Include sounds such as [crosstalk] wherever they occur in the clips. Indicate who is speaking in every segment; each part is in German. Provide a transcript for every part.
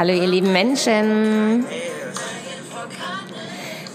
Speaker 1: Hallo ihr lieben Menschen.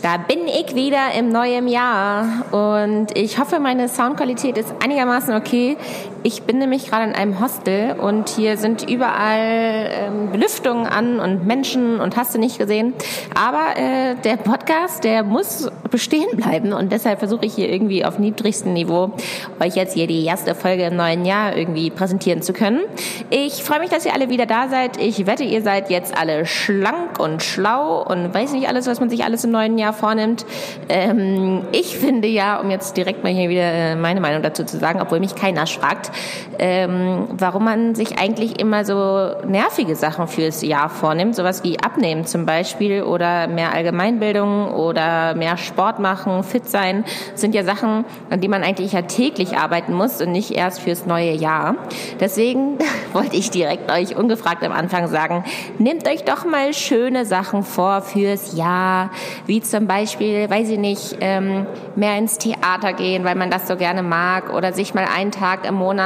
Speaker 1: Da bin ich wieder im neuen Jahr und ich hoffe, meine Soundqualität ist einigermaßen okay. Ich bin nämlich gerade in einem Hostel und hier sind überall ähm, Belüftungen an und Menschen und hast du nicht gesehen. Aber äh, der Podcast, der muss bestehen bleiben und deshalb versuche ich hier irgendwie auf niedrigstem Niveau euch jetzt hier die erste Folge im neuen Jahr irgendwie präsentieren zu können. Ich freue mich, dass ihr alle wieder da seid. Ich wette, ihr seid jetzt alle schlank und schlau und weiß nicht alles, was man sich alles im neuen Jahr vornimmt. Ähm, ich finde ja, um jetzt direkt mal hier wieder äh, meine Meinung dazu zu sagen, obwohl mich keiner fragt, ähm, warum man sich eigentlich immer so nervige Sachen fürs Jahr vornimmt, sowas wie Abnehmen zum Beispiel oder mehr Allgemeinbildung oder mehr Sport machen, fit sein, sind ja Sachen, an die man eigentlich ja täglich arbeiten muss und nicht erst fürs neue Jahr. Deswegen [laughs] wollte ich direkt euch ungefragt am Anfang sagen, nehmt euch doch mal schöne Sachen vor fürs Jahr, wie zum Beispiel, weiß ich nicht, ähm, mehr ins Theater gehen, weil man das so gerne mag oder sich mal einen Tag im Monat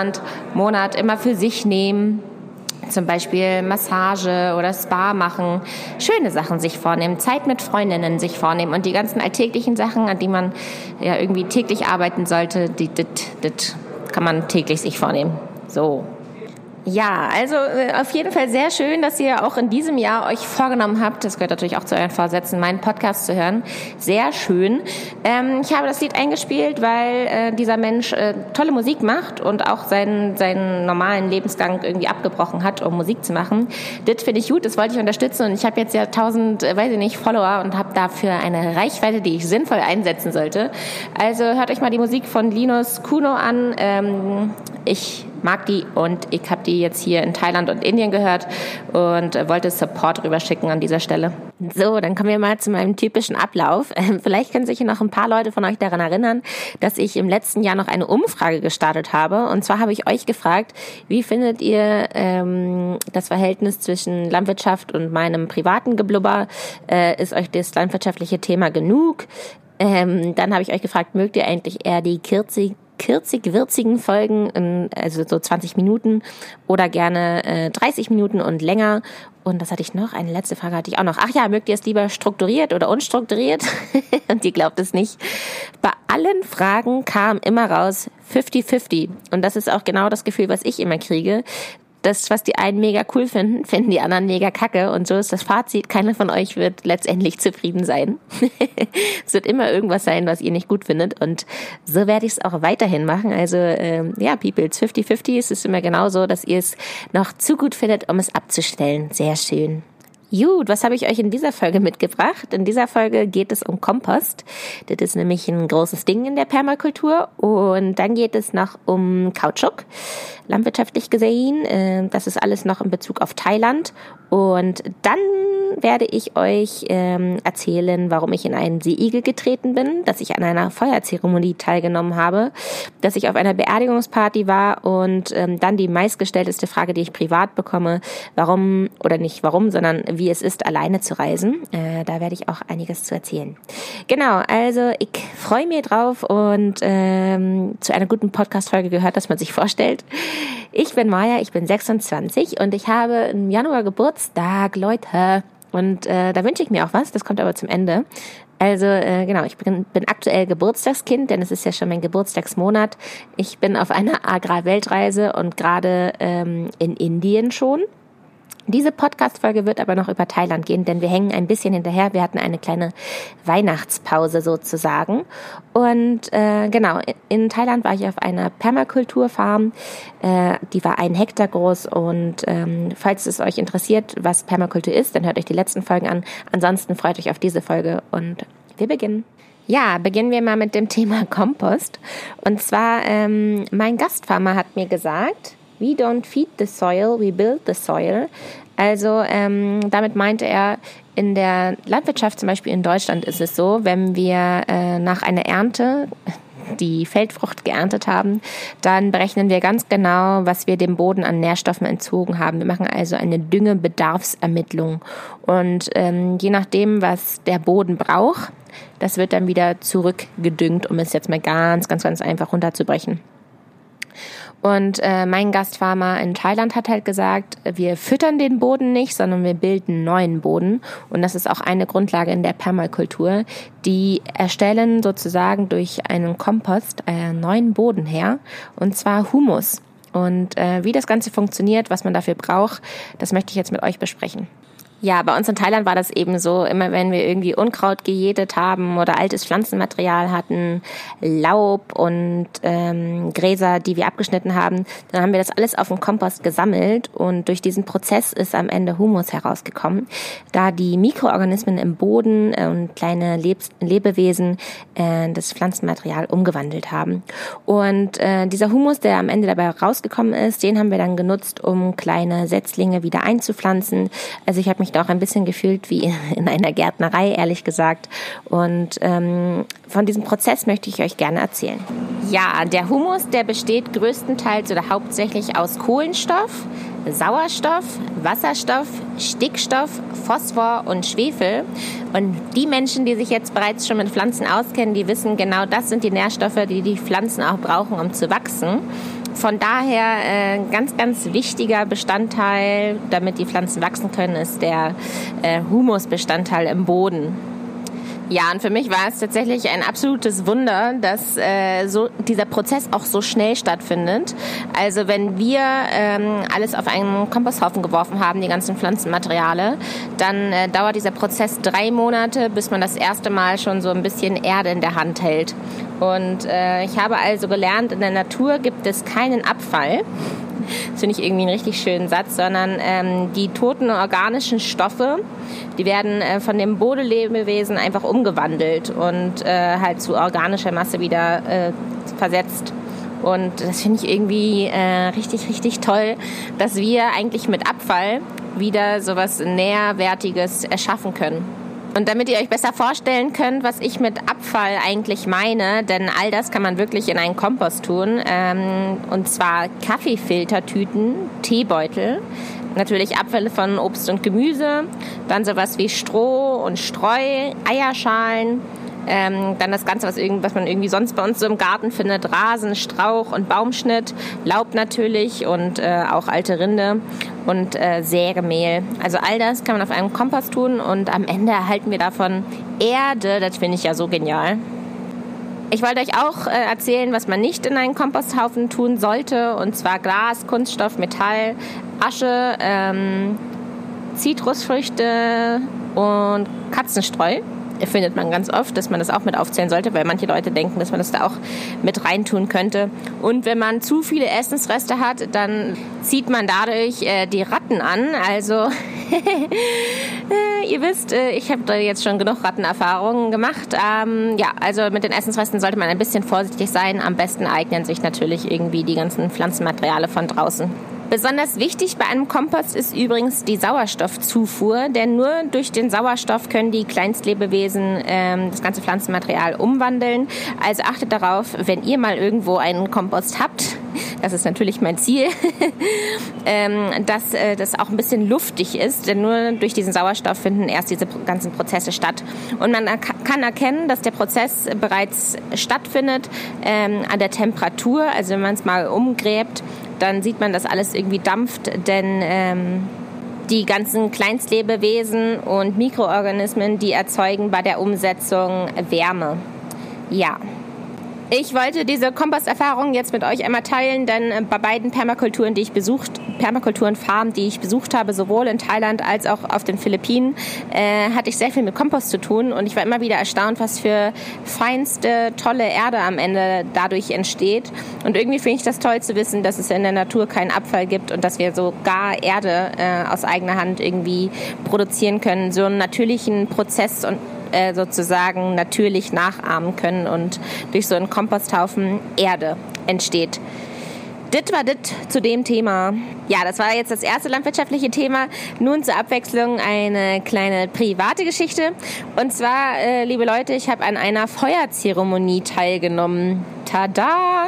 Speaker 1: Monat immer für sich nehmen. Zum Beispiel Massage oder Spa machen, schöne Sachen sich vornehmen, Zeit mit Freundinnen sich vornehmen und die ganzen alltäglichen Sachen, an die man ja irgendwie täglich arbeiten sollte, die, das kann man täglich sich vornehmen. So, ja, also äh, auf jeden Fall sehr schön, dass ihr auch in diesem Jahr euch vorgenommen habt, das gehört natürlich auch zu euren Vorsätzen, meinen Podcast zu hören. Sehr schön. Ähm, ich habe das Lied eingespielt, weil äh, dieser Mensch äh, tolle Musik macht und auch seinen, seinen normalen Lebensgang irgendwie abgebrochen hat, um Musik zu machen. Das finde ich gut, das wollte ich unterstützen und ich habe jetzt ja tausend, äh, weiß ich nicht, Follower und habe dafür eine Reichweite, die ich sinnvoll einsetzen sollte. Also hört euch mal die Musik von Linus Kuno an. Ähm, ich mag die und ich habe die jetzt hier in Thailand und Indien gehört und wollte Support rüberschicken an dieser Stelle. So, dann kommen wir mal zu meinem typischen Ablauf. [laughs] Ähm, vielleicht können sich noch ein paar Leute von euch daran erinnern, dass ich im letzten Jahr noch eine Umfrage gestartet habe. Und zwar habe ich euch gefragt, wie findet ihr ähm, das Verhältnis zwischen Landwirtschaft und meinem privaten Geblubber? Äh, ist euch das landwirtschaftliche Thema genug? Ähm, dann habe ich euch gefragt, mögt ihr eigentlich eher die kürzig kürzig-würzigen Folgen, also so 20 Minuten oder gerne äh, 30 Minuten und länger. Und das hatte ich noch? Eine letzte Frage hatte ich auch noch. Ach ja, mögt ihr es lieber strukturiert oder unstrukturiert? [laughs] und ihr glaubt es nicht. Bei allen Fragen kam immer raus 50-50. Und das ist auch genau das Gefühl, was ich immer kriege das, was die einen mega cool finden, finden die anderen mega kacke. Und so ist das Fazit. Keiner von euch wird letztendlich zufrieden sein. [laughs] es wird immer irgendwas sein, was ihr nicht gut findet. Und so werde ich es auch weiterhin machen. Also ähm, ja, People, it's 50-50. Es ist immer genauso, dass ihr es noch zu gut findet, um es abzustellen. Sehr schön. Gut, was habe ich euch in dieser Folge mitgebracht? In dieser Folge geht es um Kompost. Das ist nämlich ein großes Ding in der Permakultur. Und dann geht es noch um Kautschuk, landwirtschaftlich gesehen. Äh, das ist alles noch in Bezug auf Thailand. Und dann werde ich euch ähm, erzählen, warum ich in einen Seeigel getreten bin, dass ich an einer Feuerzeremonie teilgenommen habe, dass ich auf einer Beerdigungsparty war und ähm, dann die meistgestellteste Frage, die ich privat bekomme, warum oder nicht warum, sondern wie es ist, alleine zu reisen. Äh, da werde ich auch einiges zu erzählen. Genau, also ich freue mich drauf und ähm, zu einer guten Podcast-Folge gehört, dass man sich vorstellt. Ich bin Maja, ich bin 26 und ich habe im Januar Geburtstag, Leute. Und äh, da wünsche ich mir auch was, das kommt aber zum Ende. Also äh, genau, ich bin, bin aktuell Geburtstagskind, denn es ist ja schon mein Geburtstagsmonat. Ich bin auf einer Agrarweltreise und gerade ähm, in Indien schon. Diese Podcast-Folge wird aber noch über Thailand gehen, denn wir hängen ein bisschen hinterher. Wir hatten eine kleine Weihnachtspause sozusagen. Und äh, genau, in Thailand war ich auf einer Permakulturfarm. Äh, die war ein Hektar groß. Und ähm, falls es euch interessiert, was Permakultur ist, dann hört euch die letzten Folgen an. Ansonsten freut euch auf diese Folge und wir beginnen. Ja, beginnen wir mal mit dem Thema Kompost. Und zwar, ähm, mein Gastfarmer hat mir gesagt, We don't feed the soil, we build the soil. Also ähm, damit meinte er, in der Landwirtschaft zum Beispiel in Deutschland ist es so, wenn wir äh, nach einer Ernte die Feldfrucht geerntet haben, dann berechnen wir ganz genau, was wir dem Boden an Nährstoffen entzogen haben. Wir machen also eine Düngebedarfsermittlung. Und ähm, je nachdem, was der Boden braucht, das wird dann wieder zurückgedüngt, um es jetzt mal ganz, ganz, ganz einfach runterzubrechen. Und äh, mein Gastfarmer in Thailand hat halt gesagt, wir füttern den Boden nicht, sondern wir bilden neuen Boden. Und das ist auch eine Grundlage in der Permakultur. Die erstellen sozusagen durch einen Kompost einen neuen Boden her, und zwar Humus. Und äh, wie das Ganze funktioniert, was man dafür braucht, das möchte ich jetzt mit euch besprechen. Ja, bei uns in Thailand war das eben so, immer wenn wir irgendwie Unkraut gejätet haben oder altes Pflanzenmaterial hatten, Laub und ähm, Gräser, die wir abgeschnitten haben, dann haben wir das alles auf dem Kompost gesammelt und durch diesen Prozess ist am Ende Humus herausgekommen, da die Mikroorganismen im Boden äh, und kleine Lebs Lebewesen äh, das Pflanzenmaterial umgewandelt haben. Und äh, dieser Humus, der am Ende dabei rausgekommen ist, den haben wir dann genutzt, um kleine Setzlinge wieder einzupflanzen. Also ich habe mich da auch ein bisschen gefühlt wie [laughs] in einer Gärtnerei, ehrlich gesagt. Und ähm, von diesem Prozess möchte ich euch gerne erzählen. Ja, der Humus, der besteht größtenteils oder hauptsächlich aus Kohlenstoff, Sauerstoff, Wasserstoff, Stickstoff, Phosphor und Schwefel. Und die Menschen, die sich jetzt bereits schon mit Pflanzen auskennen, die wissen genau, das sind die Nährstoffe, die die Pflanzen auch brauchen, um zu wachsen. Von daher äh, ganz, ganz wichtiger Bestandteil, damit die Pflanzen wachsen können, ist der äh, Humusbestandteil im Boden. Ja, und für mich war es tatsächlich ein absolutes Wunder, dass äh, so dieser Prozess auch so schnell stattfindet. Also wenn wir ähm, alles auf einen Komposthaufen geworfen haben, die ganzen Pflanzenmateriale, dann äh, dauert dieser Prozess drei Monate, bis man das erste Mal schon so ein bisschen Erde in der Hand hält. Und äh, ich habe also gelernt, in der Natur gibt es keinen Abfall. Das finde ich irgendwie einen richtig schönen Satz, sondern ähm, die toten organischen Stoffe, die werden äh, von dem Bodenlebewesen einfach umgewandelt und äh, halt zu organischer Masse wieder äh, versetzt. Und das finde ich irgendwie äh, richtig, richtig toll, dass wir eigentlich mit Abfall wieder sowas Nährwertiges erschaffen können. Und damit ihr euch besser vorstellen könnt, was ich mit Abfall eigentlich meine, denn all das kann man wirklich in einen Kompost tun. Ähm, und zwar Kaffeefiltertüten, Teebeutel, natürlich Abfälle von Obst und Gemüse, dann sowas wie Stroh und Streu, Eierschalen, ähm, dann das Ganze, was, irgend, was man irgendwie sonst bei uns so im Garten findet, Rasen, Strauch und Baumschnitt, Laub natürlich und äh, auch alte Rinde und äh, Sägemehl. Also all das kann man auf einem Kompost tun und am Ende erhalten wir davon Erde. Das finde ich ja so genial. Ich wollte euch auch äh, erzählen, was man nicht in einen Komposthaufen tun sollte, und zwar Glas, Kunststoff, Metall, Asche, ähm, Zitrusfrüchte und Katzenstreu findet man ganz oft, dass man das auch mit aufzählen sollte, weil manche Leute denken, dass man das da auch mit reintun könnte. Und wenn man zu viele Essensreste hat, dann zieht man dadurch äh, die Ratten an. Also [laughs] äh, ihr wisst, äh, ich habe da jetzt schon genug Rattenerfahrungen gemacht. Ähm, ja, also mit den Essensresten sollte man ein bisschen vorsichtig sein. Am besten eignen sich natürlich irgendwie die ganzen Pflanzenmaterialien von draußen. Besonders wichtig bei einem Kompost ist übrigens die Sauerstoffzufuhr, denn nur durch den Sauerstoff können die Kleinstlebewesen ähm, das ganze Pflanzenmaterial umwandeln. Also achtet darauf, wenn ihr mal irgendwo einen Kompost habt, das ist natürlich mein Ziel, [laughs] ähm, dass äh, das auch ein bisschen luftig ist, denn nur durch diesen Sauerstoff finden erst diese ganzen Prozesse statt. Und man kann erkennen, dass der Prozess bereits stattfindet ähm, an der Temperatur, also wenn man es mal umgräbt, dann sieht man, dass alles irgendwie dampft, denn ähm, die ganzen Kleinstlebewesen und Mikroorganismen, die erzeugen bei der Umsetzung Wärme. Ja. Ich wollte diese Komposterfahrung jetzt mit euch einmal teilen, denn äh, bei beiden Permakulturen, die ich besucht, Permakulturenfarmen, die ich besucht habe, sowohl in Thailand als auch auf den Philippinen, äh, hatte ich sehr viel mit Kompost zu tun und ich war immer wieder erstaunt, was für feinste, tolle Erde am Ende dadurch entsteht. Und irgendwie finde ich das toll zu wissen, dass es in der Natur keinen Abfall gibt und dass wir sogar Erde äh, aus eigener Hand irgendwie produzieren können, so einen natürlichen Prozess und äh, sozusagen natürlich nachahmen können und durch so einen Komposthaufen Erde entsteht. Dit war dit zu dem Thema. Ja, das war jetzt das erste landwirtschaftliche Thema. Nun zur Abwechslung eine kleine private Geschichte. Und zwar, äh, liebe Leute, ich habe an einer Feuerzeremonie teilgenommen. Tada!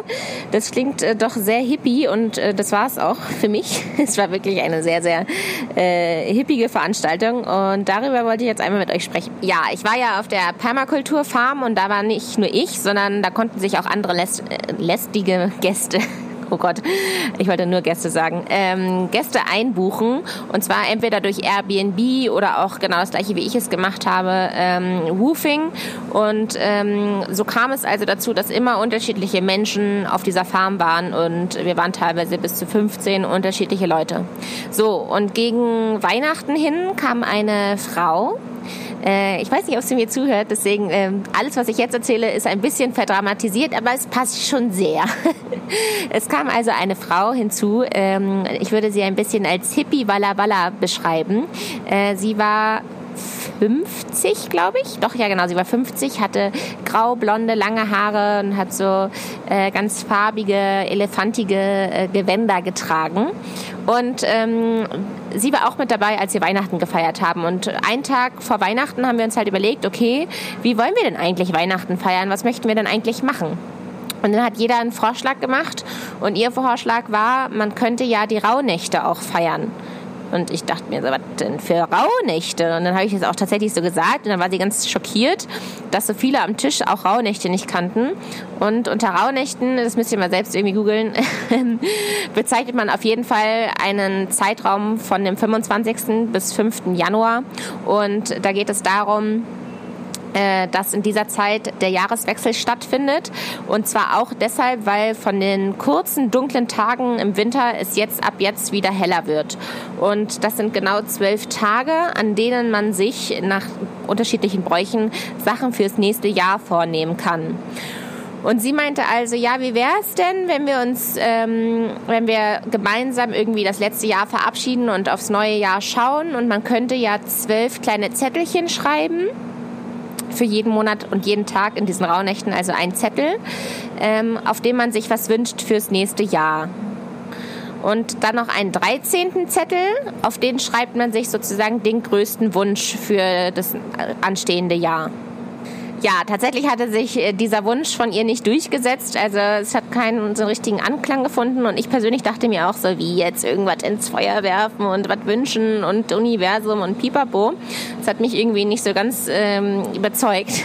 Speaker 1: Das klingt äh, doch sehr hippie und äh, das war es auch für mich. [laughs] Es war wirklich eine sehr, sehr äh, hippige Veranstaltung und darüber wollte ich jetzt einmal mit euch sprechen. Ja, ich war ja auf der Permakulturfarm und da war nicht nur ich, sondern da konnten sich auch andere läst äh, lästige Gäste oh Gott, ich wollte nur Gäste sagen, ähm, Gäste einbuchen und zwar entweder durch Airbnb oder auch genau das gleiche, wie ich es gemacht habe, ähm, Woofing und ähm, so kam es also dazu, dass immer unterschiedliche Menschen auf dieser Farm waren und wir waren teilweise bis zu 15 unterschiedliche Leute. So, und gegen Weihnachten hin kam eine Frau, äh, ich weiß nicht, ob sie mir zuhört, deswegen äh, alles, was ich jetzt erzähle, ist ein bisschen verdramatisiert, aber es passt schon sehr. [laughs] es kam also eine Frau hinzu, ähm, ich würde sie ein bisschen als Hippie Walla Walla beschreiben. Äh, sie war 50, glaube ich. Doch, ja, genau. Sie war 50, hatte grau, blonde, lange Haare und hat so äh, ganz farbige, elefantige äh, Gewänder getragen. Und ähm, sie war auch mit dabei, als wir Weihnachten gefeiert haben. Und einen Tag vor Weihnachten haben wir uns halt überlegt, okay, wie wollen wir denn eigentlich Weihnachten feiern? Was möchten wir denn eigentlich machen? Und dann hat jeder einen Vorschlag gemacht und ihr Vorschlag war, man könnte ja die Rauhnächte auch feiern. Und ich dachte mir, so, was denn für Rauhnächte? Und dann habe ich es auch tatsächlich so gesagt. Und dann war sie ganz schockiert, dass so viele am Tisch auch Rauhnächte nicht kannten. Und unter Rauhnächten, das müsst ihr mal selbst irgendwie googeln, [laughs] bezeichnet man auf jeden Fall einen Zeitraum von dem 25. bis 5. Januar. Und da geht es darum, äh, dass in dieser Zeit der Jahreswechsel stattfindet. Und zwar auch deshalb, weil von den kurzen, dunklen Tagen im Winter es jetzt ab jetzt wieder heller wird. Und das sind genau zwölf Tage, an denen man sich nach unterschiedlichen Bräuchen Sachen fürs nächste Jahr vornehmen kann. Und sie meinte also, ja, wie wäre es denn, wenn wir uns, ähm, wenn wir gemeinsam irgendwie das letzte Jahr verabschieden und aufs neue Jahr schauen und man könnte ja zwölf kleine Zettelchen schreiben für jeden Monat und jeden Tag in diesen Rauhnächten also ein Zettel, ähm, auf dem man sich was wünscht fürs nächste Jahr. Und dann noch einen 13. Zettel, auf den schreibt man sich sozusagen den größten Wunsch für das anstehende Jahr. Ja, tatsächlich hatte sich äh, dieser Wunsch von ihr nicht durchgesetzt. Also es hat keinen so richtigen Anklang gefunden. Und ich persönlich dachte mir auch so, wie jetzt irgendwas ins Feuer werfen und was wünschen und Universum und Pipapo. Das hat mich irgendwie nicht so ganz ähm, überzeugt. [laughs]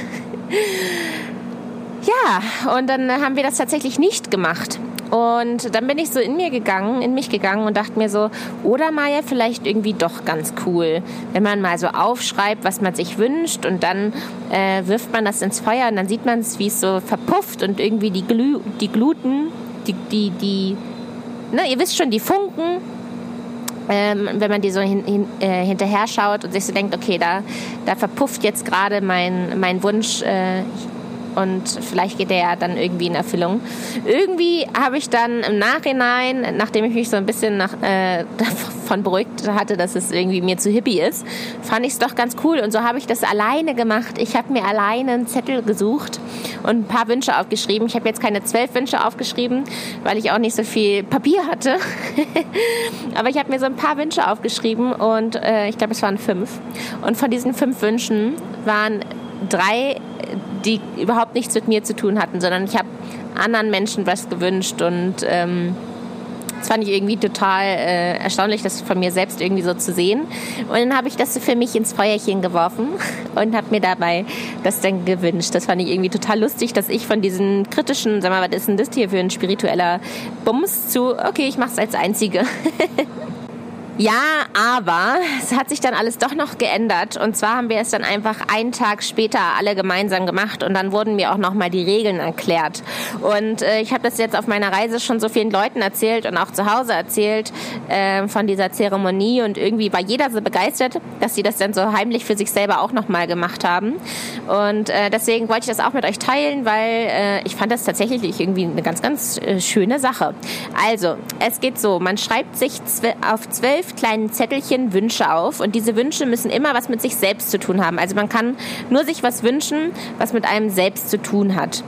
Speaker 1: ja, und dann haben wir das tatsächlich nicht gemacht. Und dann bin ich so in mir gegangen, in mich gegangen und dachte mir so, oder Maya, vielleicht irgendwie doch ganz cool, wenn man mal so aufschreibt, was man sich wünscht und dann äh, wirft man das ins Feuer und dann sieht man es, wie es so verpufft und irgendwie die, Glü die Gluten, die, die, die, ne, ihr wisst schon, die Funken, ähm, wenn man die so hin, hin, äh, hinterher schaut und sich so denkt, okay, da, da verpufft jetzt gerade mein, mein Wunsch äh, und vielleicht geht der ja dann irgendwie in Erfüllung. Irgendwie habe ich dann im Nachhinein, nachdem ich mich so ein bisschen nach, äh, [laughs] davon beruhigt hatte, dass es irgendwie mir zu hippie ist, fand ich es doch ganz cool und so habe ich das alleine gemacht. Ich habe mir alleine einen Zettel gesucht und ein paar Wünsche aufgeschrieben. Ich habe jetzt keine zwölf Wünsche aufgeschrieben, weil ich auch nicht so viel Papier hatte. [laughs] Aber ich habe mir so ein paar Wünsche aufgeschrieben und äh, ich glaube, es waren fünf. Und von diesen fünf Wünschen waren drei, die überhaupt nichts mit mir zu tun hatten, sondern ich habe anderen Menschen was gewünscht und ähm, das fand ich irgendwie total äh, erstaunlich, das von mir selbst irgendwie so zu sehen. Und dann habe ich das für mich ins Feuerchen geworfen [laughs] und habe mir dabei das dann gewünscht. Das fand ich irgendwie total lustig, dass ich von diesen kritischen, sag mal, was ist denn das hier für ein spiritueller Bums zu, okay, ich mache es als Einzige. [laughs] Ja, aber es hat sich dann alles doch noch geändert. Und zwar haben wir es dann einfach einen Tag später alle gemeinsam gemacht und dann wurden mir auch nochmal die Regeln erklärt. Und äh, ich habe das jetzt auf meiner Reise schon so vielen Leuten erzählt und auch zu Hause erzählt äh, von dieser Zeremonie und irgendwie war jeder so begeistert, dass sie das dann so heimlich für sich selber auch nochmal gemacht haben. Und äh, deswegen wollte ich das auch mit euch teilen, weil äh, ich fand das tatsächlich irgendwie eine ganz, ganz äh, schöne Sache. Also, es geht so, man schreibt sich auf zwölf zwölf kleinen Zettelchen Wünsche auf und diese Wünsche müssen immer was mit sich selbst zu tun haben. Also man kann nur sich was wünschen, was mit einem selbst zu tun hat.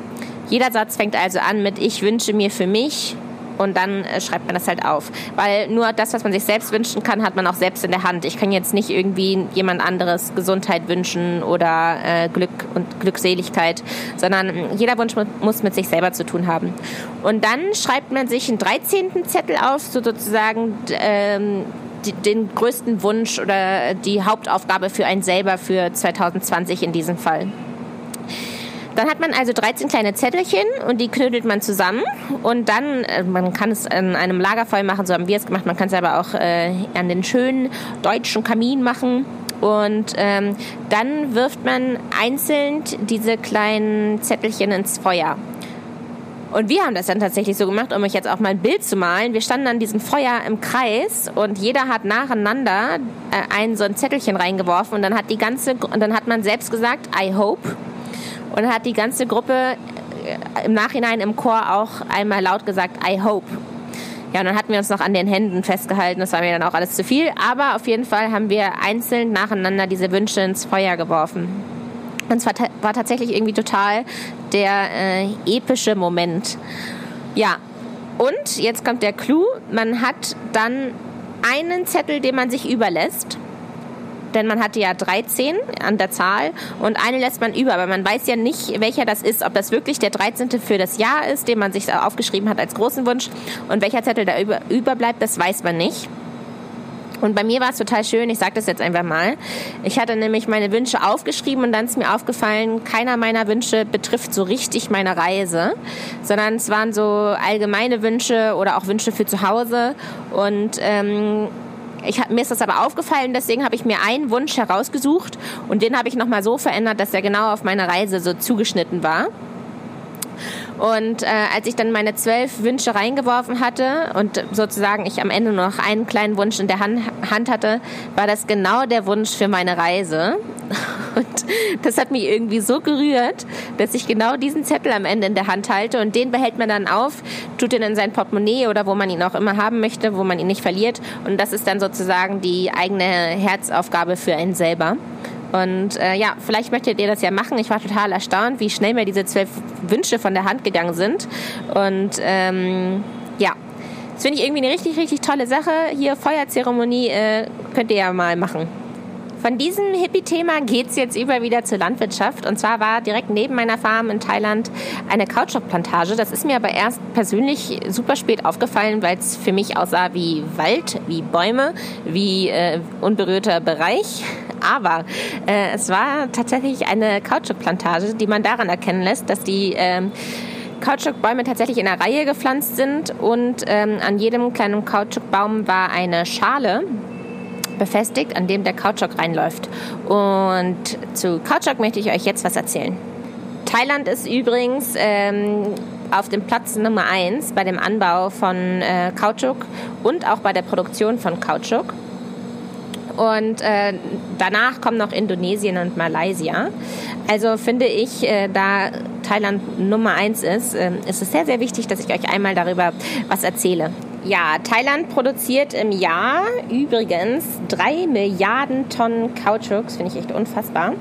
Speaker 1: Jeder Satz fängt also an mit Ich wünsche mir für mich und dann äh, schreibt man das halt auf. Weil nur das, was man sich selbst wünschen kann, hat man auch selbst in der Hand. Ich kann jetzt nicht irgendwie jemand anderes Gesundheit wünschen oder äh, Glück und Glückseligkeit, sondern jeder Wunsch muss mit sich selber zu tun haben. Und dann schreibt man sich einen 13. Zettel auf, so sozusagen ähm, den größten Wunsch oder die Hauptaufgabe für einen selber für 2020 in diesem Fall. Dann hat man also 13 kleine Zettelchen und die knödelt man zusammen und dann, äh, man kann es an einem Lagerfeuer machen, so haben wir es gemacht, man kann es aber auch äh, an den schönen deutschen Kamin machen. Und ähm, dann wirft man einzeln diese kleinen Zettelchen ins Feuer. Und wir haben das dann tatsächlich so gemacht, um euch jetzt auch mal ein Bild zu malen. Wir standen an diesem Feuer im Kreis und jeder hat nacheinander äh, ein so ein Zettelchen reingeworfen und dann hat die ganze und dann hat man selbst gesagt I hope und dann hat die ganze Gruppe äh, im Nachhinein im Chor auch einmal laut gesagt I hope. Ja, und dann hatten wir uns noch an den Händen festgehalten. Das war mir dann auch alles zu viel. Aber auf jeden Fall haben wir einzeln nacheinander diese Wünsche ins Feuer geworfen. Und es war, tatsächlich irgendwie total der äh, epische Moment. Ja, und jetzt kommt der Clou. Man hat dann einen Zettel, den man sich überlässt. Denn man hatte ja 13 an der Zahl und eine lässt man über, aber man weiß ja nicht, welcher das ist. Ob das wirklich der 13. für das Jahr ist, den man sich aufgeschrieben hat als großen Wunsch und welcher Zettel da über, überbleibt, das weiß man nicht. Und bei mir war es total schön, ich sage das jetzt einfach mal. Ich hatte nämlich meine Wünsche aufgeschrieben und dann ist mir aufgefallen, keiner meiner Wünsche betrifft so richtig meine Reise, sondern es waren so allgemeine Wünsche oder auch Wünsche für zu Hause. Und ähm, ich, mir ist das aber aufgefallen, deswegen habe ich mir einen Wunsch herausgesucht und den habe ich nochmal so verändert, dass er genau auf meine Reise so zugeschnitten war. Und äh, als ich dann meine zwölf Wünsche reingeworfen hatte und sozusagen ich am Ende nur noch einen kleinen Wunsch in der Hand, Hand hatte, war das genau der Wunsch für meine Reise. [laughs] Und das hat mich irgendwie so gerührt, dass ich genau diesen Zettel am Ende in der Hand halte und den behält man dann auf, tut ihn in sein Portemonnaie oder wo man ihn auch immer haben möchte, wo man ihn nicht verliert. Und das ist dann sozusagen die eigene Herzaufgabe für einen selber. Und äh, ja, vielleicht möchtet ihr das ja machen. Ich war total erstaunt, wie schnell mir diese zwölf Wünsche von der Hand gegangen sind. Und ähm, ja, das finde ich irgendwie eine richtig, richtig tolle Sache. Hier Feuerzeremonie äh, könnt ihr ja mal machen. Von diesem Hippie-Thema geht es jetzt über wieder zur Landwirtschaft. Und zwar war direkt neben meiner Farm in Thailand eine Kautschukplantage. Das ist mir aber erst persönlich super spät aufgefallen, weil es für mich aussah wie Wald, wie Bäume, wie äh, unberührter Bereich. Aber äh, es war tatsächlich eine Kautschukplantage, die man daran erkennen lässt, dass die äh, Kautschukbäume tatsächlich in einer Reihe gepflanzt sind und ähm, an jedem kleinen Kautschukbaum war eine Schale befestigt, an dem der Kautschuk reinläuft. Und zu Kautschuk möchte ich euch jetzt was erzählen. Thailand ist übrigens ähm, auf dem Platz Nummer 1 bei dem Anbau von äh, Kautschuk und auch bei der Produktion von Kautschuk. Und äh, danach kommen noch Indonesien und Malaysia. Also finde ich, äh, da Thailand Nummer 1 ist, äh, ist es sehr, sehr wichtig, dass ich euch einmal darüber was erzähle. Ja, Thailand produziert im Jahr übrigens drei Milliarden Tonnen Kautschuks, finde ich echt unfassbar.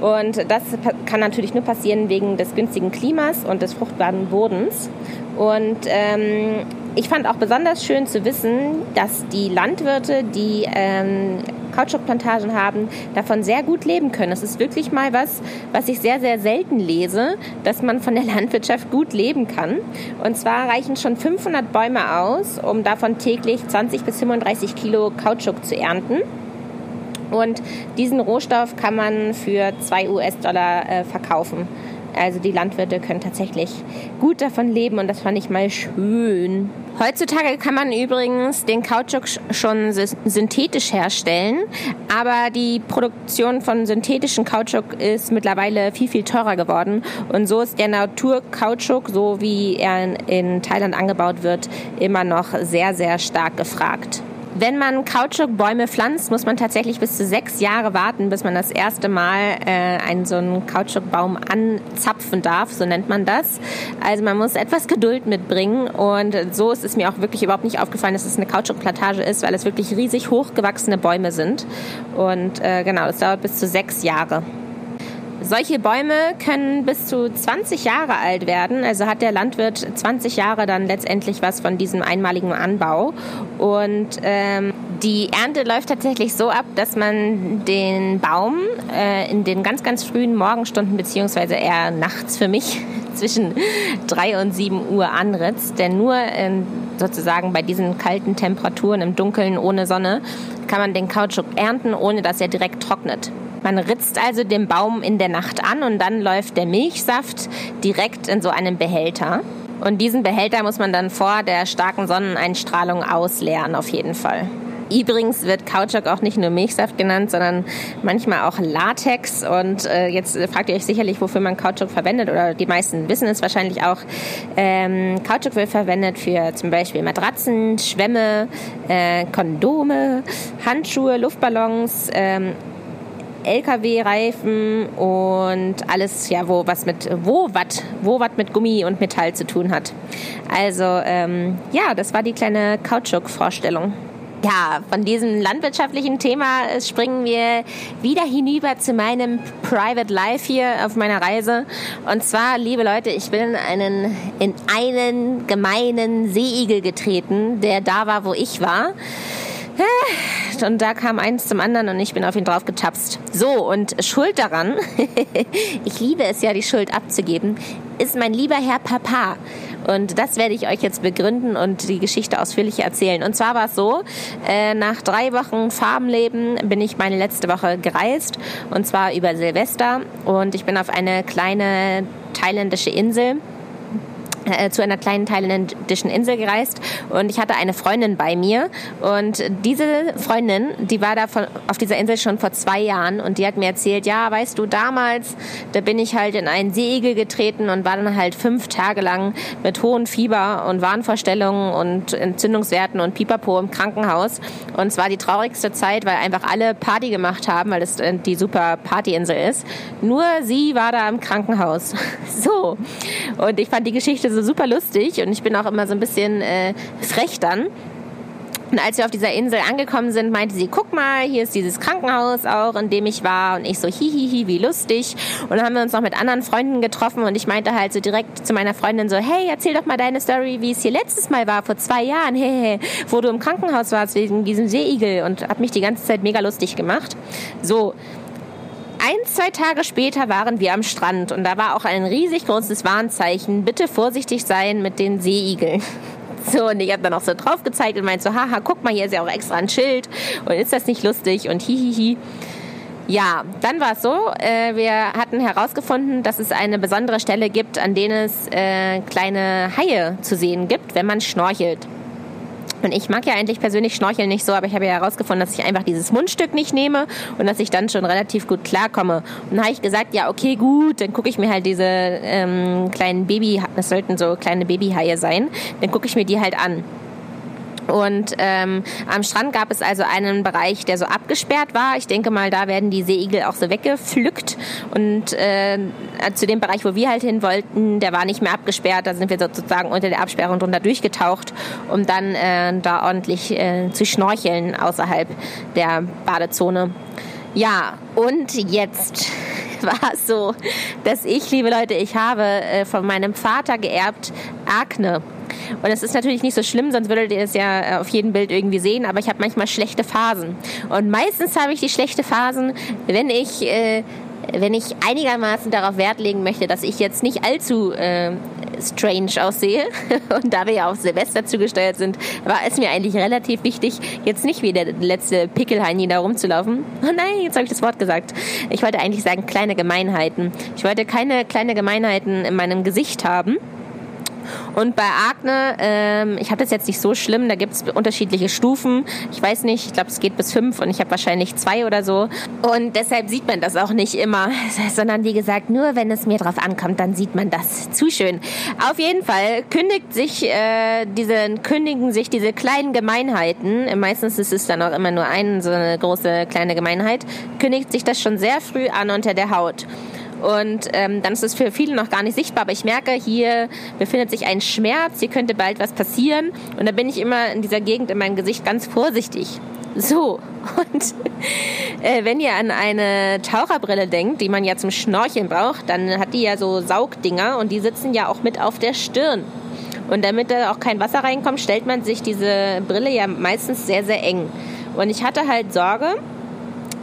Speaker 1: Und das kann natürlich nur passieren wegen des günstigen Klimas und des fruchtbaren Bodens. Und ähm, ich fand auch besonders schön zu wissen, dass die Landwirte, die ähm, Kautschukplantagen haben, davon sehr gut leben können. Das ist wirklich mal was, was ich sehr, sehr selten lese, dass man von der [laughs] Landwirtschaft gut leben kann. Und zwar reichen schon 500 Bäume aus, um davon täglich 20 bis 35 Kilo Kautschuk zu ernten. Und diesen Rohstoff kann man für 2 US-Dollar äh, verkaufen. Also die Landwirte können tatsächlich gut davon leben und das fand ich mal schön. Heutzutage kann man übrigens den Kautschuk schon synthetisch herstellen, aber die Produktion von synthetischen Kautschuk ist mittlerweile viel, viel teurer geworden. Und so ist der Naturkautschuk, so wie er in Thailand angebaut wird, immer noch sehr, sehr stark gefragt. Wenn man Kautschukbäume pflanzt, muss man tatsächlich bis zu sechs Jahre warten, bis man das erste Mal äh, einen so einen Kautschukbaum anzapfen darf, so nennt man das. Also man muss etwas Geduld mitbringen und so ist es mir auch wirklich überhaupt nicht aufgefallen, dass es eine Kautschukplantage ist, weil es wirklich riesig hochgewachsene Bäume sind. Und äh, genau, das dauert bis zu sechs Jahre. Solche Bäume können bis zu 20 Jahre alt werden. Also hat der Landwirt 20 Jahre dann letztendlich was von diesem einmaligen Anbau. Und ähm, die Ernte läuft tatsächlich so ab, dass man den Baum äh, in den ganz, ganz frühen Morgenstunden beziehungsweise eher nachts für mich [laughs] zwischen 3 und 7 Uhr anritzt. Denn nur äh, sozusagen bei diesen kalten Temperaturen im Dunkeln ohne Sonne kann man den Kautschuk ernten, ohne dass er direkt trocknet. Man ritzt also den Baum in der Nacht an und dann läuft der Milchsaft direkt in so einen Behälter. Und diesen Behälter muss man dann vor der starken Sonneneinstrahlung ausleeren, auf jeden Fall. Übrigens wird Kautschuk auch nicht nur Milchsaft genannt, sondern manchmal auch Latex. Und äh, jetzt fragt ihr euch sicherlich, wofür man Kautschuk verwendet, oder die meisten wissen es wahrscheinlich auch. Ähm, Kautschuk wird verwendet für zum Beispiel Matratzen, Schwämme, äh, Kondome, Handschuhe, Luftballons, ähm, LKW-Reifen und alles, ja, wo was mit wo was wo was mit Gummi und Metall zu tun hat. Also ähm, ja, das war die kleine Kautschuk-Vorstellung. Ja, von diesem landwirtschaftlichen Thema springen wir wieder hinüber zu meinem Private Life hier auf meiner Reise. Und zwar, liebe Leute, ich bin in einen, in einen gemeinen Seeigel getreten, der da war, wo ich war. Und da kam eins zum anderen und ich bin auf ihn drauf getapst. So, und Schuld daran, [laughs] ich liebe es ja, die Schuld abzugeben, ist mein lieber Herr Papa. Und das werde ich euch jetzt begründen und die Geschichte ausführlich erzählen. Und zwar war es so, äh, nach drei Wochen Farbenleben bin ich meine letzte Woche gereist. Und zwar über Silvester. Und ich bin auf eine kleine thailändische Insel zu einer kleinen thailändischen Insel gereist und ich hatte eine Freundin bei mir und diese Freundin, die war da von, auf dieser Insel schon vor zwei Jahren und die hat mir erzählt, ja, weißt du, damals, da bin ich halt in einen Seeigel getreten und war dann halt fünf Tage lang mit hohem Fieber und Wahnvorstellungen und Entzündungswerten und Pipapo im Krankenhaus und es war die traurigste Zeit, weil einfach alle Party gemacht haben, weil es äh, die super Partyinsel ist. Nur sie war da im Krankenhaus. [laughs] So. Und ich fand die Geschichte so super lustig und ich bin auch immer so ein bisschen äh, frech dann. Und als wir auf dieser Insel angekommen sind, meinte sie, guck mal, hier ist dieses Krankenhaus auch, in dem ich war. Und ich so, hihihi, wie lustig. Und dann haben wir uns noch mit anderen Freunden getroffen und ich meinte halt so direkt zu meiner Freundin so, hey, erzähl doch mal deine Story, wie es hier letztes Mal war, vor zwei Jahren, [laughs] hey, hey, wo du im Krankenhaus warst wegen diesem Seeigel und hat mich die ganze Zeit mega lustig gemacht. So, ein, zwei Tage später waren wir am Strand und da war auch ein riesig großes Warnzeichen. Bitte vorsichtig sein mit den Seeigeln. [laughs] So, und ich habe dann auch so drauf gezeigt und meinte so, haha, guck mal, hier ist ja auch extra ein Schild und ist das nicht lustig und hihihi. Ja, dann war es so, äh, wir hatten herausgefunden, dass es eine besondere Stelle gibt, an denen es äh, kleine Haie zu sehen gibt, wenn man schnorchelt. Und ich mag ja eigentlich persönlich Schnorcheln nicht so, aber ich habe ja herausgefunden, dass ich einfach dieses Mundstück nicht nehme und dass ich dann schon relativ gut klarkomme. Und dann habe ich gesagt, ja, okay, gut, dann gucke ich mir halt diese ähm, kleinen Baby, das sollten so kleine Babyhaie sein, dann gucke ich mir die halt an. Und ähm, am Strand gab es also einen Bereich, der so abgesperrt war. Ich denke mal, da werden die Seeigel auch so weggepflückt. Und äh, zu dem Bereich, wo wir halt hin wollten, der war nicht mehr abgesperrt. Da sind wir sozusagen unter der Absperrung drunter durchgetaucht, um dann äh, da ordentlich äh, zu schnorcheln außerhalb der Badezone. Ja, und jetzt [laughs] war es so, dass ich, liebe Leute, ich habe äh, von meinem Vater geerbt Akne. Und es ist natürlich nicht so schlimm, sonst würdet ihr es ja äh, auf jedem Bild irgendwie sehen, aber ich habe manchmal schlechte Phasen. Und meistens habe ich die schlechte Phasen, wenn ich äh, wenn ich einigermaßen darauf Wert legen möchte, dass ich jetzt nicht allzu äh, strange aussehe, [laughs] und da wir ja auf Silvester zugesteuert sind, war es mir eigentlich relativ wichtig, jetzt nicht wie der letzte Pickelheini da rumzulaufen. Oh nein, jetzt habe ich das Wort gesagt. Ich wollte eigentlich sagen kleine Gemeinheiten. Ich wollte keine kleine Gemeinheiten in meinem Gesicht haben. Und bei Akne, ähm, ich habe das jetzt nicht so schlimm, da gibt es unterschiedliche Stufen. Ich weiß nicht, ich glaube, es geht bis fünf und ich habe wahrscheinlich zwei oder so. Und deshalb sieht man das auch nicht immer, [laughs] sondern wie gesagt, nur wenn es mir drauf ankommt, dann sieht man das. Zu schön. Auf jeden Fall kündigt sich äh, diese, kündigen sich diese kleinen Gemeinheiten, meistens ist es dann auch immer nur eine so eine große kleine Gemeinheit, kündigt sich das schon sehr früh an unter der Haut. Und ähm, dann ist es für viele noch gar nicht sichtbar, aber ich merke, hier befindet sich ein Schmerz, hier könnte bald was passieren. Und da bin ich immer in dieser Gegend in meinem Gesicht ganz vorsichtig. So, und [laughs] äh, wenn ihr an eine Taucherbrille denkt, die man ja zum Schnorcheln braucht, dann hat die ja so Saugdinger und die sitzen ja auch mit auf der Stirn. Und damit da auch kein Wasser reinkommt, stellt man sich diese Brille ja meistens sehr, sehr eng. Und ich hatte halt Sorge,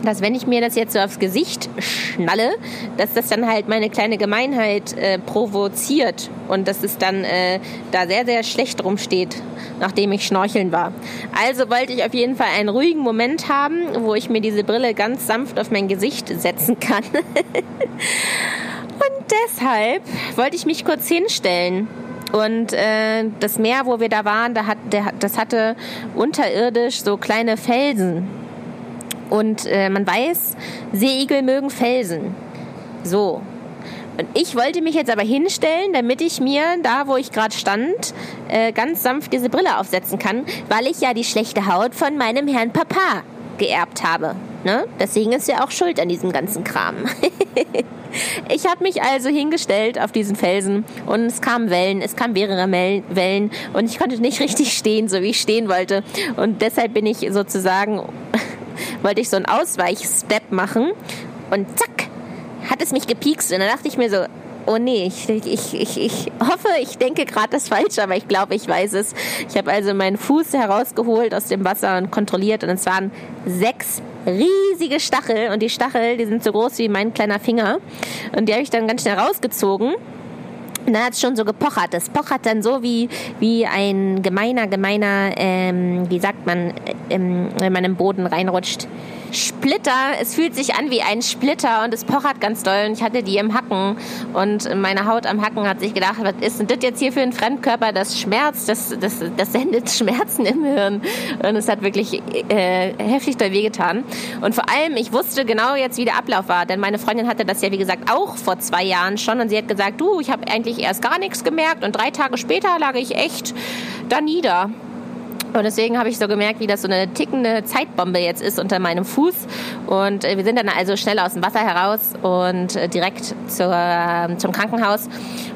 Speaker 1: dass wenn ich mir das jetzt so aufs Gesicht schnalle, dass das dann halt meine kleine Gemeinheit äh, provoziert und dass es dann äh, da sehr, sehr schlecht rumsteht, nachdem ich schnorcheln war. Also wollte ich auf jeden Fall einen ruhigen Moment haben, wo ich mir diese Brille ganz sanft auf mein Gesicht setzen kann. [laughs] und deshalb wollte ich mich kurz hinstellen. Und äh, das Meer, wo wir da waren, da hat, der, das hatte unterirdisch so kleine Felsen und äh, man weiß, Seeigel mögen Felsen. So. Und ich wollte mich jetzt aber hinstellen, damit ich mir da, wo ich gerade stand, äh, ganz sanft diese Brille aufsetzen kann, weil ich ja die schlechte Haut von meinem Herrn Papa geerbt habe. Ne? Deswegen ist er auch schuld an diesem ganzen Kram. [laughs] ich habe mich also hingestellt auf diesen Felsen und es kamen Wellen, es kamen mehrere Wellen und ich konnte nicht richtig stehen, so wie ich stehen wollte. Und deshalb bin ich sozusagen wollte ich so einen Ausweichstep machen und zack, hat es mich gepiekst. Und dann dachte ich mir so, oh nee, ich, ich, ich, ich hoffe, ich denke gerade das falsch, aber ich glaube, ich weiß es. Ich habe also meinen Fuß herausgeholt aus dem Wasser und kontrolliert und es waren sechs riesige Stachel und die Stachel, die sind so groß wie mein kleiner Finger und die habe ich dann ganz schnell rausgezogen dann hat es schon so gepochert. Das pochert dann so wie, wie ein gemeiner, gemeiner, ähm, wie sagt man, ähm, wenn man im Boden reinrutscht. Splitter. Es fühlt sich an wie ein Splitter und es pochert ganz doll. Und ich hatte die im Hacken und meine Haut am Hacken hat sich gedacht, was ist denn das jetzt hier für ein Fremdkörper? Das schmerzt, das, das, das sendet Schmerzen im Hirn. Und es hat wirklich äh, heftig doll wehgetan. Und vor allem, ich wusste genau jetzt, wie der Ablauf war. Denn meine Freundin hatte das ja, wie gesagt, auch vor zwei Jahren schon. Und sie hat gesagt, du, ich habe eigentlich erst gar nichts gemerkt. Und drei Tage später lag ich echt da nieder. Und deswegen habe ich so gemerkt, wie das so eine tickende Zeitbombe jetzt ist unter meinem Fuß. Und äh, wir sind dann also schnell aus dem Wasser heraus und äh, direkt zur, ähm, zum Krankenhaus.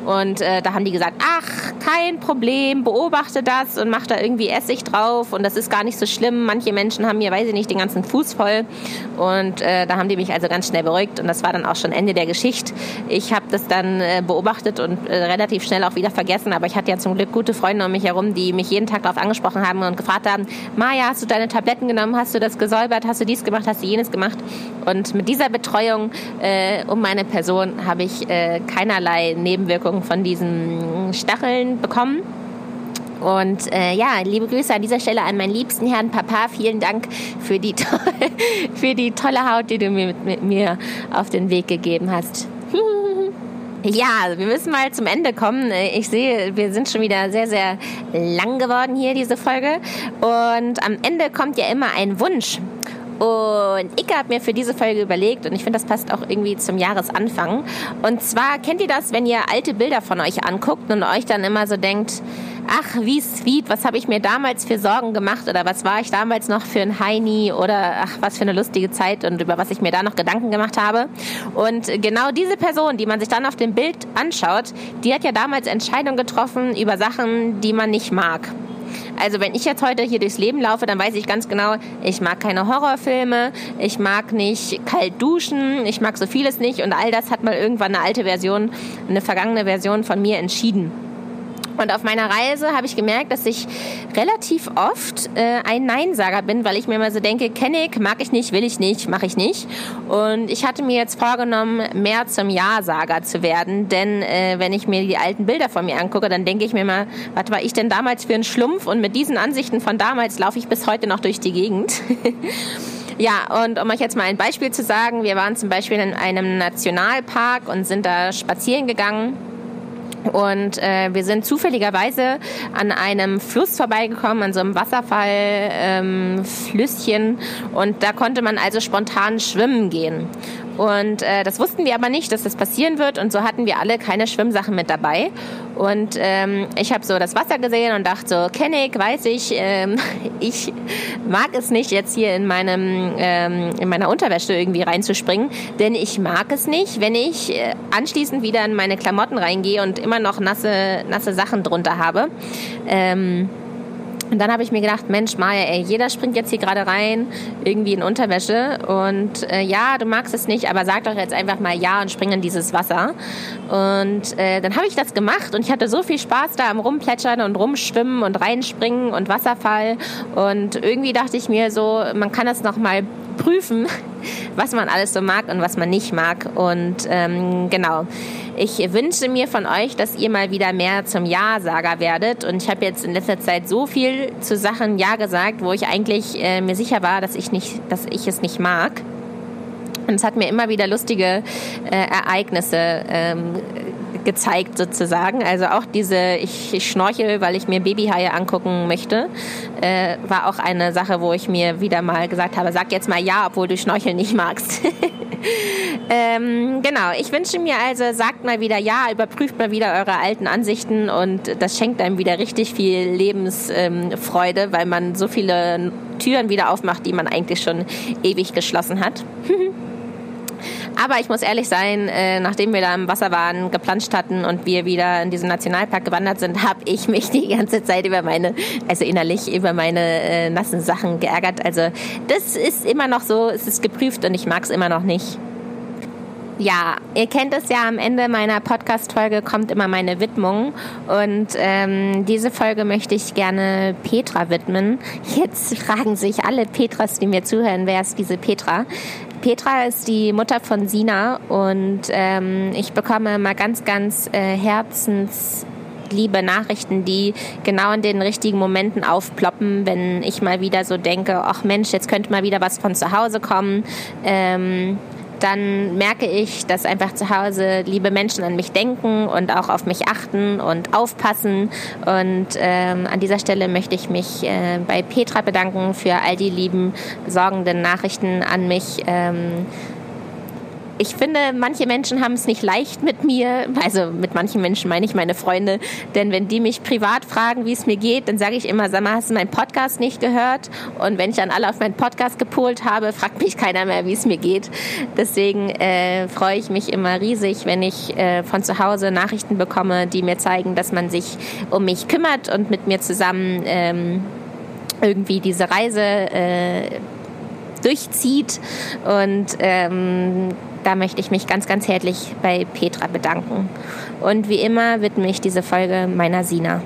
Speaker 1: Und äh, da haben die gesagt, ach, kein Problem, beobachte das und mach da irgendwie Essig drauf. Und das ist gar nicht so schlimm. Manche Menschen haben hier, weiß ich nicht, den ganzen Fuß voll. Und äh, da haben die mich also ganz schnell beruhigt. Und das war dann auch schon Ende der Geschichte. Ich habe das dann äh, beobachtet und äh, relativ schnell auch wieder vergessen. Aber ich hatte ja zum Glück gute Freunde um mich herum, die mich jeden Tag darauf angesprochen haben und gefragt haben, Maja, hast du deine Tabletten genommen, hast du das gesäubert, hast du dies gemacht, hast du jenes gemacht. Und mit dieser Betreuung äh, um meine Person habe ich äh, keinerlei Nebenwirkungen von diesen Stacheln bekommen. Und äh, ja, liebe Grüße an dieser Stelle an meinen liebsten Herrn Papa. Vielen Dank für die, to [laughs] für die tolle Haut, die du mir, mit, mit mir auf den Weg gegeben hast. [laughs] Ja, wir müssen mal zum Ende kommen. Ich sehe, wir sind schon wieder sehr, sehr lang geworden hier, diese Folge. Und am Ende kommt ja immer ein Wunsch. Und ich habe mir für diese Folge überlegt, und ich finde, das passt auch irgendwie zum Jahresanfang. Und zwar kennt ihr das, wenn ihr alte Bilder von euch anguckt und euch dann immer so denkt, ach, wie sweet, was habe ich mir damals für Sorgen gemacht oder was war ich damals noch für ein Heini oder ach, was für eine lustige Zeit und über was ich mir da noch Gedanken gemacht habe. Und genau diese Person, die man sich dann auf dem Bild anschaut, die hat ja damals Entscheidungen getroffen über Sachen, die man nicht mag. Also wenn ich jetzt heute hier durchs Leben laufe, dann weiß ich ganz genau, ich mag keine Horrorfilme, ich mag nicht kalt duschen, ich mag so vieles nicht und all das hat mal irgendwann eine alte Version, eine vergangene Version von mir entschieden. Und auf meiner Reise habe ich gemerkt, dass ich relativ oft äh, ein Neinsager bin, weil ich mir immer so denke, kenne ich, mag ich nicht, will ich nicht, mache ich nicht. Und ich hatte mir jetzt vorgenommen, mehr zum Ja-Sager zu werden, denn äh, wenn ich mir die alten Bilder von mir angucke, dann denke ich mir mal, was war ich denn damals für ein Schlumpf? Und mit diesen Ansichten von damals laufe ich bis heute noch durch die Gegend. [laughs] Ja, und um euch jetzt mal ein Beispiel zu sagen, wir waren zum Beispiel in einem Nationalpark und sind da spazieren gegangen und äh, wir sind zufälligerweise an einem Fluss vorbeigekommen, an so einem Wasserfallflüsschen. Ähm, und da konnte man also spontan schwimmen gehen. Und äh, das wussten wir aber nicht, dass das passieren wird. Und so hatten wir alle keine Schwimmsachen mit dabei. Und ähm, ich habe so das Wasser gesehen und dachte so, kenne ich, weiß ich, ähm, [laughs] ich mag es nicht, jetzt hier in, meinem, ähm, in meiner Unterwäsche irgendwie reinzuspringen. Denn ich mag es nicht, wenn ich äh, anschließend wieder in meine Klamotten reingehe und immer noch nasse, nasse Sachen drunter habe. Ähm, und dann habe ich mir gedacht, Mensch, Maja, ey, jeder springt jetzt hier gerade rein, irgendwie in Unterwäsche. Und äh, ja, du magst es nicht, aber sag doch jetzt einfach mal ja und spring in dieses Wasser. Und äh, dann habe ich das gemacht und ich hatte so viel Spaß da am Rumplätschern und Rumschwimmen und Reinspringen und Wasserfall. Und irgendwie dachte ich mir so, man kann das nochmal prüfen, was man alles so mag und was man nicht mag. Und ähm, genau, ich wünsche mir von euch, dass ihr mal wieder mehr zum Ja-Sager werdet. Und ich habe jetzt in letzter Zeit so viel zu Sachen Ja gesagt, wo ich eigentlich äh, mir sicher war, dass ich, nicht, dass ich es nicht mag. Und es hat mir immer wieder lustige äh, Ereignisse ähm, gezeigt sozusagen. Also auch diese, ich, ich schnorchel, weil ich mir Babyhaie angucken möchte, äh, war auch eine Sache, wo ich mir wieder mal gesagt habe, sag jetzt mal ja, obwohl du Schnorcheln nicht magst. [laughs] ähm, genau, ich wünsche mir also, sagt mal wieder ja, überprüft mal wieder eure alten Ansichten und das schenkt einem wieder richtig viel Lebensfreude, ähm, weil man so viele Türen wieder aufmacht, die man eigentlich schon ewig geschlossen hat. [laughs] Aber ich muss ehrlich sein, äh, nachdem wir da im Wasser waren, geplanscht hatten und wir wieder in diesen Nationalpark gewandert sind, habe ich mich die ganze Zeit über meine, also innerlich über meine äh, nassen Sachen geärgert. Also das ist immer noch so, es ist geprüft und ich mag es immer noch nicht. Ja, ihr kennt es ja, am Ende meiner Podcast-Folge kommt immer meine Widmung und ähm, diese Folge möchte ich gerne Petra widmen. Jetzt fragen sich alle Petras, die mir zuhören, wer ist diese Petra? Petra ist die Mutter von Sina und ähm, ich bekomme mal ganz, ganz äh, herzensliebe Nachrichten, die genau in den richtigen Momenten aufploppen, wenn ich mal wieder so denke, ach Mensch, jetzt könnte mal wieder was von zu Hause kommen. Ähm, dann merke ich, dass einfach zu Hause liebe Menschen an mich denken und auch auf mich achten und aufpassen. Und ähm, an dieser Stelle möchte ich mich äh, bei Petra bedanken für all die lieben, sorgenden Nachrichten an mich. Ähm, ich finde, manche Menschen haben es nicht leicht mit mir. Also mit manchen Menschen meine ich meine Freunde. Denn wenn die mich privat fragen, wie es mir geht, dann sage ich immer, sag mal, hast du meinen Podcast nicht gehört? Und wenn ich dann alle auf meinen Podcast gepolt habe, [laughs] fragt mich keiner mehr, wie es mir geht. Deswegen äh, freue ich mich immer riesig, wenn ich äh, von zu Hause Nachrichten bekomme, die mir zeigen, dass man sich um mich kümmert und mit mir zusammen ähm, irgendwie diese Reise äh, durchzieht. Und ähm, da möchte ich mich ganz, ganz herzlich bei Petra bedanken. Und wie immer widme ich diese Folge meiner Sina.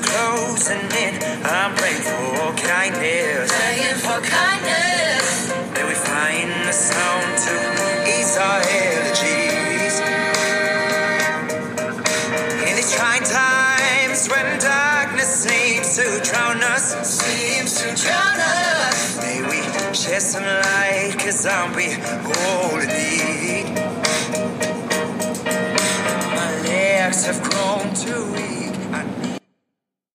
Speaker 1: closing in, I'm for kindness. I'm like a zombie holding it. My legs have grown too weak.